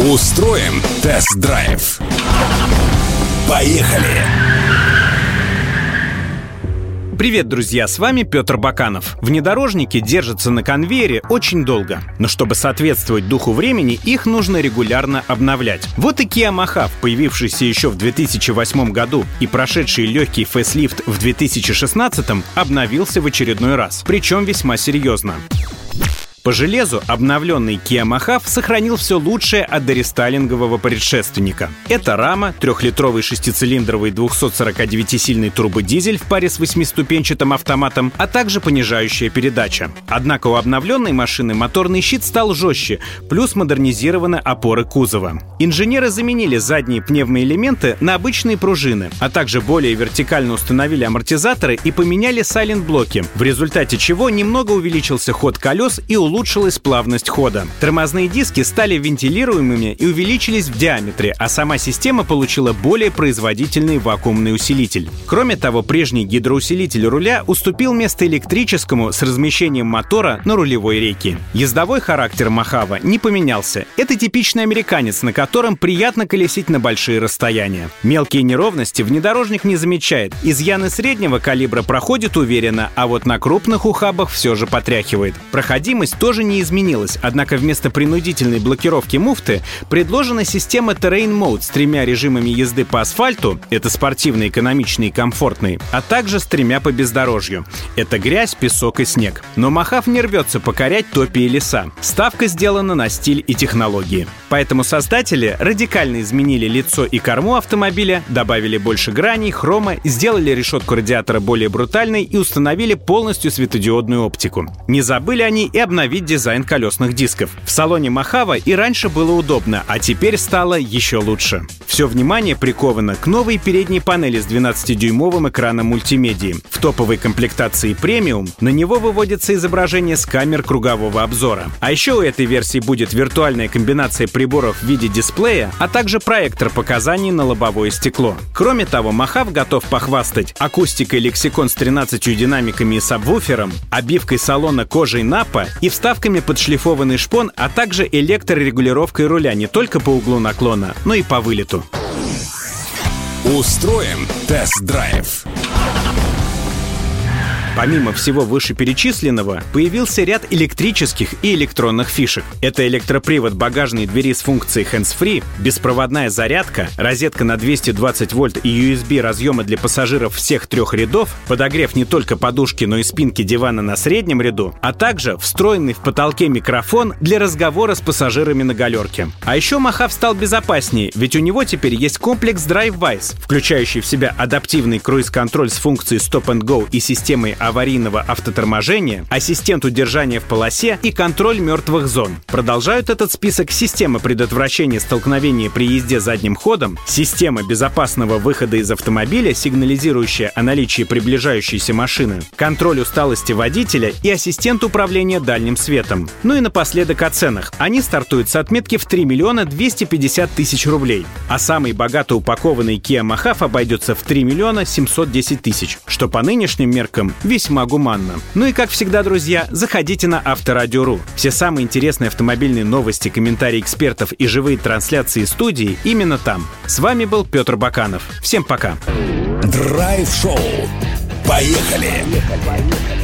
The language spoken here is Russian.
Устроим тест-драйв. Поехали! Привет, друзья, с вами Петр Баканов. Внедорожники держатся на конвейере очень долго, но чтобы соответствовать духу времени, их нужно регулярно обновлять. Вот и Kia Mahav, появившийся еще в 2008 году и прошедший легкий фейслифт в 2016, обновился в очередной раз, причем весьма серьезно. По железу обновленный Kia Mahav сохранил все лучшее от дорестайлингового предшественника. Это рама, трехлитровый шестицилиндровый 249-сильный турбодизель в паре с восьмиступенчатым автоматом, а также понижающая передача. Однако у обновленной машины моторный щит стал жестче, плюс модернизированы опоры кузова. Инженеры заменили задние пневмоэлементы на обычные пружины, а также более вертикально установили амортизаторы и поменяли сайлент-блоки, в результате чего немного увеличился ход колес и улучшился улучшилась плавность хода. Тормозные диски стали вентилируемыми и увеличились в диаметре, а сама система получила более производительный вакуумный усилитель. Кроме того, прежний гидроусилитель руля уступил место электрическому с размещением мотора на рулевой рейке. Ездовой характер Махава не поменялся. Это типичный американец, на котором приятно колесить на большие расстояния. Мелкие неровности внедорожник не замечает. Изъяны среднего калибра проходят уверенно, а вот на крупных ухабах все же потряхивает. Проходимость тоже не изменилась, однако вместо принудительной блокировки муфты предложена система Terrain Mode с тремя режимами езды по асфальту, это спортивный, экономичный и комфортный, а также с тремя по бездорожью. Это грязь, песок и снег. Но Махав не рвется покорять топи и леса. Ставка сделана на стиль и технологии. Поэтому создатели радикально изменили лицо и корму автомобиля, добавили больше граней, хрома, сделали решетку радиатора более брутальной и установили полностью светодиодную оптику. Не забыли они и обновить обновить дизайн колесных дисков. В салоне Махава и раньше было удобно, а теперь стало еще лучше. Все внимание приковано к новой передней панели с 12-дюймовым экраном мультимедии. В топовой комплектации премиум на него выводится изображение с камер кругового обзора. А еще у этой версии будет виртуальная комбинация приборов в виде дисплея, а также проектор показаний на лобовое стекло. Кроме того, Махав готов похвастать акустикой лексикон с 13 динамиками и сабвуфером, обивкой салона кожей Напа и вставкой вставками под шлифованный шпон, а также электрорегулировкой руля не только по углу наклона, но и по вылету. Устроим тест-драйв. Помимо всего вышеперечисленного, появился ряд электрических и электронных фишек. Это электропривод багажной двери с функцией hands-free, беспроводная зарядка, розетка на 220 вольт и USB разъемы для пассажиров всех трех рядов, подогрев не только подушки, но и спинки дивана на среднем ряду, а также встроенный в потолке микрофон для разговора с пассажирами на галерке. А еще Махав стал безопаснее, ведь у него теперь есть комплекс DriveWise, включающий в себя адаптивный круиз-контроль с функцией Stop and Go и системой аварийного автоторможения, ассистент удержания в полосе и контроль мертвых зон. Продолжают этот список система предотвращения столкновения при езде задним ходом, система безопасного выхода из автомобиля, сигнализирующая о наличии приближающейся машины, контроль усталости водителя и ассистент управления дальним светом. Ну и напоследок о ценах. Они стартуют с отметки в 3 миллиона 250 тысяч рублей, а самый богато упакованный Kia Mahav обойдется в 3 миллиона 710 тысяч, что по нынешним меркам весьма гуманно. Ну и как всегда, друзья, заходите на Авторадио.ру. Все самые интересные автомобильные новости, комментарии экспертов и живые трансляции студии именно там. С вами был Петр Баканов. Всем пока. Драйв-шоу. Поехали! Поехали!